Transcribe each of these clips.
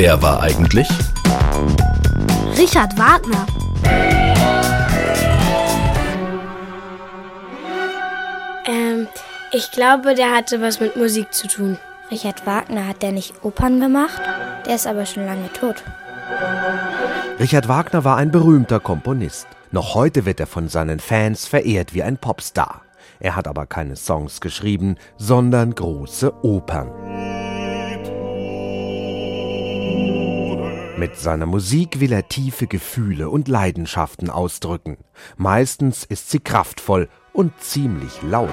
wer war eigentlich? Richard Wagner. Ähm, ich glaube, der hatte was mit Musik zu tun. Richard Wagner hat der nicht Opern gemacht? Der ist aber schon lange tot. Richard Wagner war ein berühmter Komponist. Noch heute wird er von seinen Fans verehrt wie ein Popstar. Er hat aber keine Songs geschrieben, sondern große Opern. Mit seiner Musik will er tiefe Gefühle und Leidenschaften ausdrücken. Meistens ist sie kraftvoll und ziemlich laut.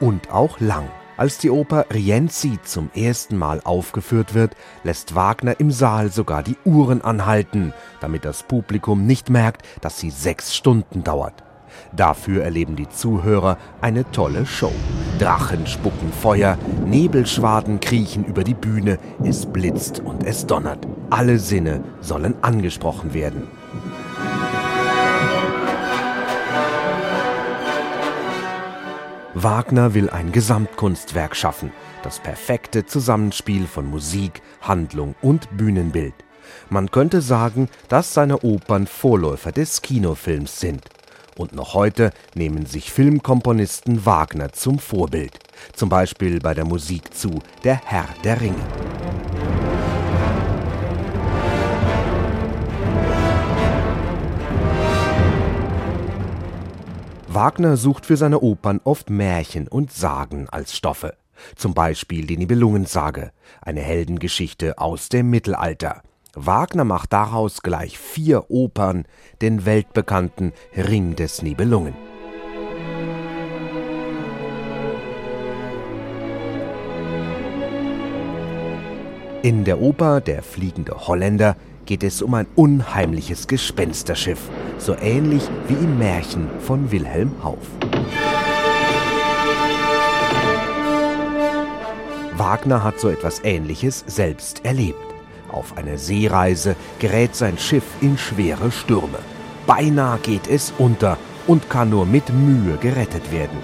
Und auch lang. Als die Oper Rienzi zum ersten Mal aufgeführt wird, lässt Wagner im Saal sogar die Uhren anhalten, damit das Publikum nicht merkt, dass sie sechs Stunden dauert. Dafür erleben die Zuhörer eine tolle Show. Drachen spucken Feuer, Nebelschwaden kriechen über die Bühne, es blitzt und es donnert. Alle Sinne sollen angesprochen werden. Wagner will ein Gesamtkunstwerk schaffen, das perfekte Zusammenspiel von Musik, Handlung und Bühnenbild. Man könnte sagen, dass seine Opern Vorläufer des Kinofilms sind. Und noch heute nehmen sich Filmkomponisten Wagner zum Vorbild, zum Beispiel bei der Musik zu Der Herr der Ringe. Wagner sucht für seine Opern oft Märchen und Sagen als Stoffe. Zum Beispiel die Nibelungensage, eine Heldengeschichte aus dem Mittelalter. Wagner macht daraus gleich vier Opern, den weltbekannten Ring des Nibelungen. In der Oper Der fliegende Holländer geht es um ein unheimliches Gespensterschiff, so ähnlich wie im Märchen von Wilhelm Hauff. Wagner hat so etwas Ähnliches selbst erlebt. Auf einer Seereise gerät sein Schiff in schwere Stürme. Beinahe geht es unter und kann nur mit Mühe gerettet werden.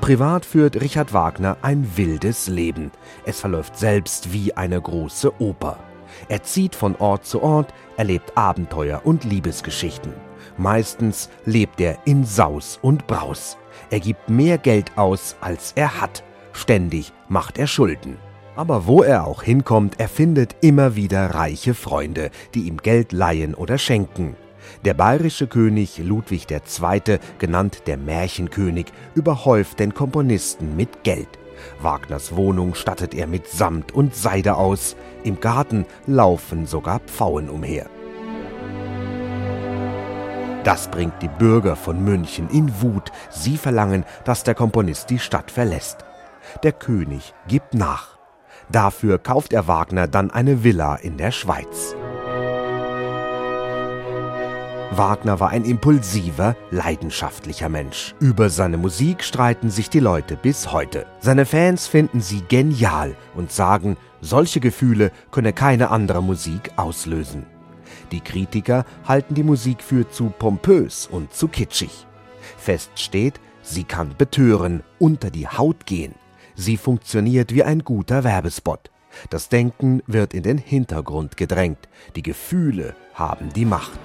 Privat führt Richard Wagner ein wildes Leben. Es verläuft selbst wie eine große Oper. Er zieht von Ort zu Ort, erlebt Abenteuer und Liebesgeschichten. Meistens lebt er in Saus und Braus. Er gibt mehr Geld aus, als er hat. Ständig macht er Schulden. Aber wo er auch hinkommt, er findet immer wieder reiche Freunde, die ihm Geld leihen oder schenken. Der bayerische König Ludwig II., genannt der Märchenkönig, überhäuft den Komponisten mit Geld. Wagners Wohnung stattet er mit Samt und Seide aus, im Garten laufen sogar Pfauen umher. Das bringt die Bürger von München in Wut, sie verlangen, dass der Komponist die Stadt verlässt. Der König gibt nach. Dafür kauft er Wagner dann eine Villa in der Schweiz. Wagner war ein impulsiver, leidenschaftlicher Mensch. Über seine Musik streiten sich die Leute bis heute. Seine Fans finden sie genial und sagen, solche Gefühle könne keine andere Musik auslösen. Die Kritiker halten die Musik für zu pompös und zu kitschig. Fest steht, sie kann betören, unter die Haut gehen. Sie funktioniert wie ein guter Werbespot. Das Denken wird in den Hintergrund gedrängt. Die Gefühle haben die Macht.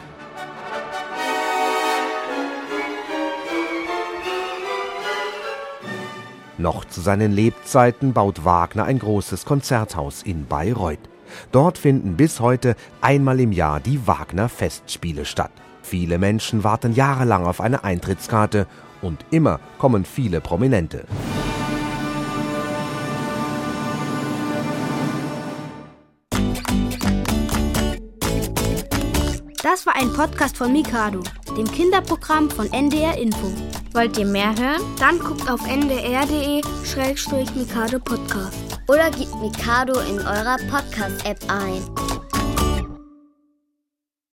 Noch zu seinen Lebzeiten baut Wagner ein großes Konzerthaus in Bayreuth. Dort finden bis heute einmal im Jahr die Wagner Festspiele statt. Viele Menschen warten jahrelang auf eine Eintrittskarte und immer kommen viele Prominente. Das war ein Podcast von Mikado, dem Kinderprogramm von NDR Info. Wollt ihr mehr hören? Dann guckt auf ndr.de-mikado Podcast. Oder gebt Mikado in eurer Podcast-App ein.